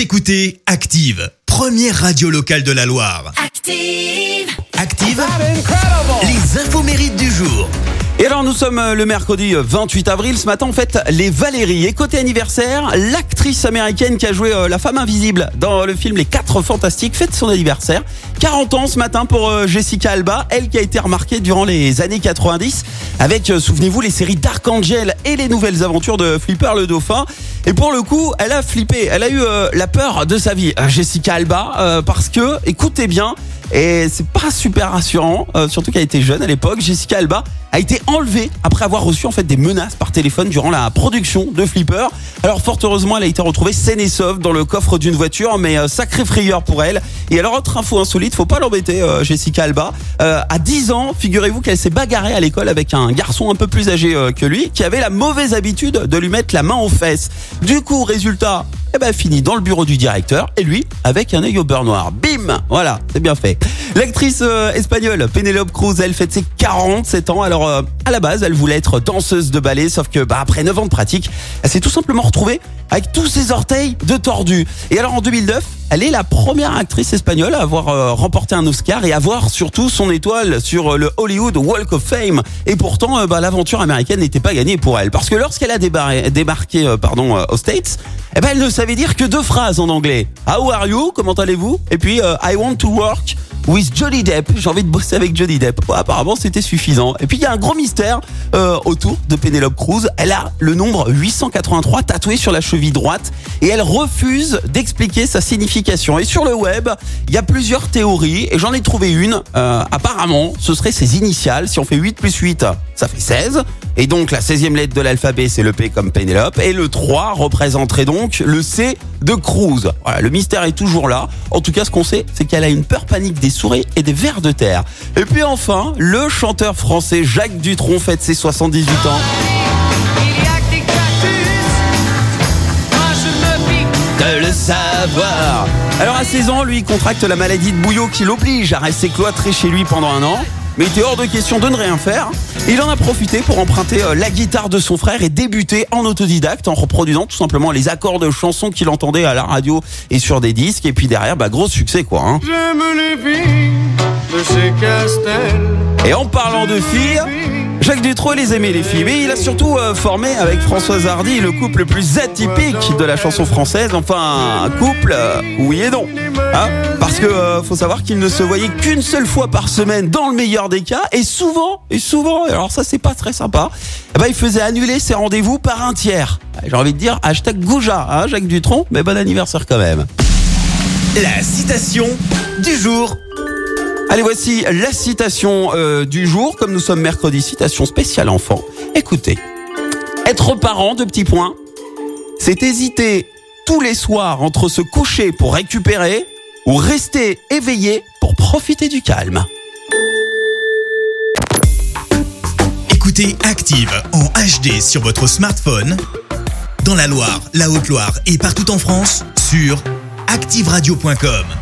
Vous écoutez Active, première radio locale de la Loire. Active. Active, les infos mérites du jour. Et alors nous sommes euh, le mercredi euh, 28 avril, ce matin on fête les Valérie. Et côté anniversaire, l'actrice américaine qui a joué euh, la femme invisible dans le film Les 4 Fantastiques fête son anniversaire. 40 ans ce matin pour euh, Jessica Alba, elle qui a été remarquée durant les années 90 avec, euh, souvenez-vous, les séries Dark Angel et les nouvelles aventures de Flipper le Dauphin. Et pour le coup, elle a flippé, elle a eu euh, la peur de sa vie, euh, Jessica Alba, euh, parce que, écoutez bien, et c'est pas super rassurant, surtout qu'elle était jeune à l'époque. Jessica Alba a été enlevée après avoir reçu en fait des menaces par téléphone durant la production de Flipper. Alors fort heureusement, elle a été retrouvée saine et sauve dans le coffre d'une voiture, mais euh, sacré frayeur pour elle. Et alors autre info insolite, faut pas l'embêter, euh, Jessica Alba. Euh, à 10 ans, figurez-vous qu'elle s'est bagarrée à l'école avec un garçon un peu plus âgé euh, que lui, qui avait la mauvaise habitude de lui mettre la main aux fesses. Du coup, résultat, eh ben, fini dans le bureau du directeur et lui avec un œil au beurre noir. Bim Voilà, c'est bien fait. L'actrice euh, espagnole Penelope Cruz, elle fête ses 47 ans. Alors euh, à la base, elle voulait être danseuse de ballet, sauf que bah, après 9 ans de pratique, elle s'est tout simplement retrouvée avec tous ses orteils de tordu. Et alors en 2009, elle est la première actrice espagnole à avoir euh, remporté un Oscar et avoir surtout son étoile sur euh, le Hollywood Walk of Fame. Et pourtant, euh, bah, l'aventure américaine n'était pas gagnée pour elle, parce que lorsqu'elle a débarqué pardon, aux States, eh ben, elle ne savait dire que deux phrases en anglais. How are you? Comment allez-vous? Et puis I want to work with Johnny Depp. J'ai envie de bosser avec Johnny Depp. Apparemment, c'était suffisant. Et puis il y a un gros mystère autour de Penelope Cruz. Elle a le nombre 883 tatoué sur la cheville droite et elle refuse d'expliquer sa signification. Et sur le web, il y a plusieurs théories et j'en ai trouvé une. Euh, apparemment, ce serait ses initiales. Si on fait 8 plus 8, ça fait 16. Et donc la 16e lettre de l'alphabet, c'est le P comme Penelope. Et le 3 représenterait donc le C de Cruz. Voilà, le mystère est toujours là. En tout cas, ce qu'on sait, c'est qu'elle a une peur panique des souris et des vers de terre. Et puis enfin, le chanteur français Jacques Dutronc fête ses 78 ans. De le savoir. Alors à 16 ans, lui, il contracte la maladie de Bouillot qui l'oblige à rester cloîtré chez lui pendant un an. Mais il était hors de question de ne rien faire. Il en a profité pour emprunter euh, la guitare de son frère et débuter en autodidacte en reproduisant tout simplement les accords de chansons qu'il entendait à la radio et sur des disques. Et puis derrière, bah gros succès quoi. Hein. J'aime les filles de chez Castel. Et en parlant de filles, Jacques Dutronc les aimait les filles, mais il a surtout euh, formé avec Françoise Hardy le couple le plus atypique de la chanson française. Enfin, un couple, euh, oui et non. Hein Parce que euh, faut savoir qu'ils ne se voyaient qu'une seule fois par semaine dans le meilleur des cas, et souvent, et souvent, alors ça c'est pas très sympa, ben, il faisait annuler ses rendez-vous par un tiers. J'ai envie de dire hashtag Gouja, hein, Jacques Dutronc, mais bon anniversaire quand même. La citation du jour. Allez, voici la citation euh, du jour. Comme nous sommes mercredi, citation spéciale enfant. Écoutez, être parent de petits points, c'est hésiter tous les soirs entre se coucher pour récupérer ou rester éveillé pour profiter du calme. Écoutez Active en HD sur votre smartphone, dans la Loire, la Haute-Loire et partout en France, sur activeradio.com.